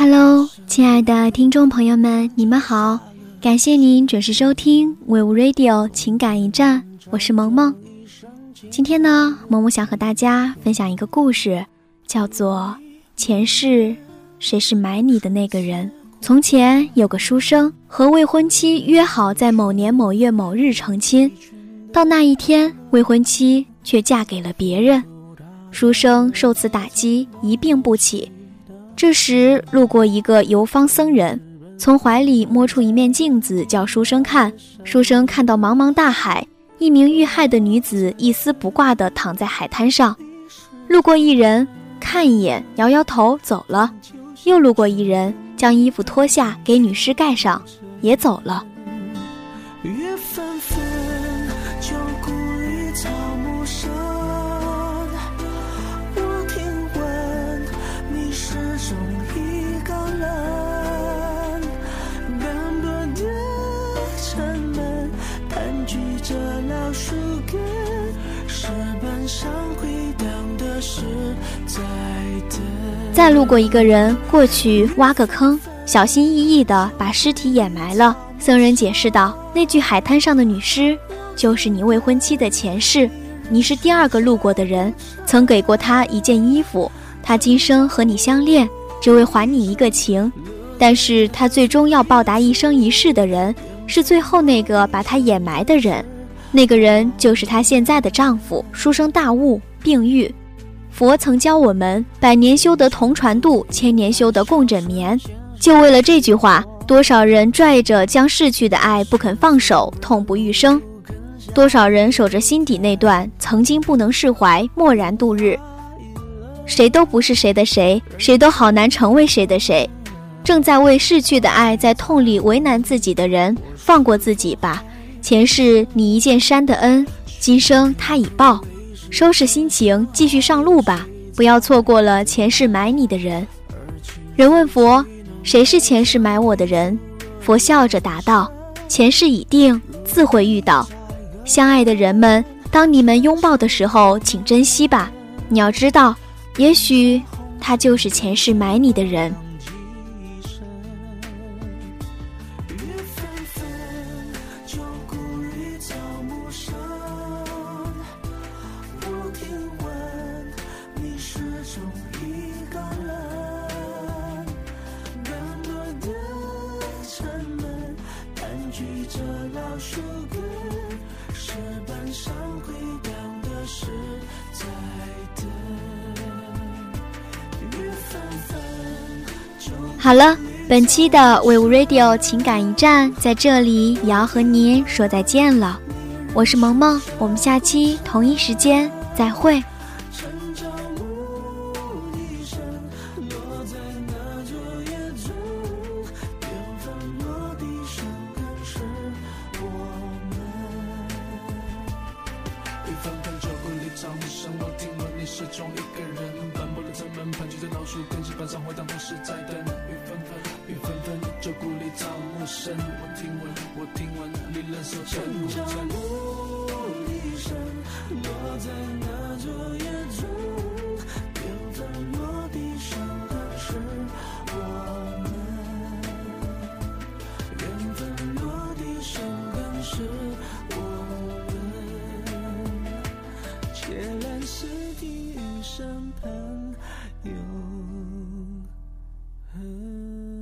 Hello，亲爱的听众朋友们，你们好！感谢您准时收听 We Radio 情感驿站，我是萌萌。今天呢，萌萌想和大家分享一个故事，叫做《前世谁是买你的那个人》。从前有个书生和未婚妻约好在某年某月某日成亲，到那一天，未婚妻却嫁给了别人，书生受此打击，一病不起。这时，路过一个游方僧人，从怀里摸出一面镜子，叫书生看。书生看到茫茫大海，一名遇害的女子一丝不挂地躺在海滩上。路过一人，看一眼，摇摇头走了。又路过一人，将衣服脱下给女尸盖上，也走了。月纷纷再路过一个人，过去挖个坑，小心翼翼地把尸体掩埋了。僧人解释道：“那具海滩上的女尸，就是你未婚妻的前世。你是第二个路过的人，曾给过她一件衣服。她今生和你相恋，只为还你一个情。但是她最终要报答一生一世的人，是最后那个把她掩埋的人。那个人就是她现在的丈夫。”书生大悟，病愈。佛曾教我们：百年修得同船渡，千年修得共枕眠。就为了这句话，多少人拽着将逝去的爱不肯放手，痛不欲生；多少人守着心底那段曾经不能释怀，默然度日。谁都不是谁的谁，谁都好难成为谁的谁。正在为逝去的爱在痛里为难自己的人，放过自己吧。前世你一件衫的恩，今生他已报。收拾心情，继续上路吧，不要错过了前世埋你的人。人问佛：“谁是前世埋我的人？”佛笑着答道：“前世已定，自会遇到。相爱的人们，当你们拥抱的时候，请珍惜吧。你要知道，也许他就是前世埋你的人。”好了，本期的 Wave Radio 情感驿站在这里也要和您说再见了。我是萌萌，我们下期同一时间再会。雨纷纷旧故里草木深我听闻你始终一个人斑驳的城门盘踞着老树根石板上回荡的是再等雨纷纷雨纷纷旧故里草木深我听闻我听闻你仍守着孤城城郊牧笛声落在那座野村身旁有痕。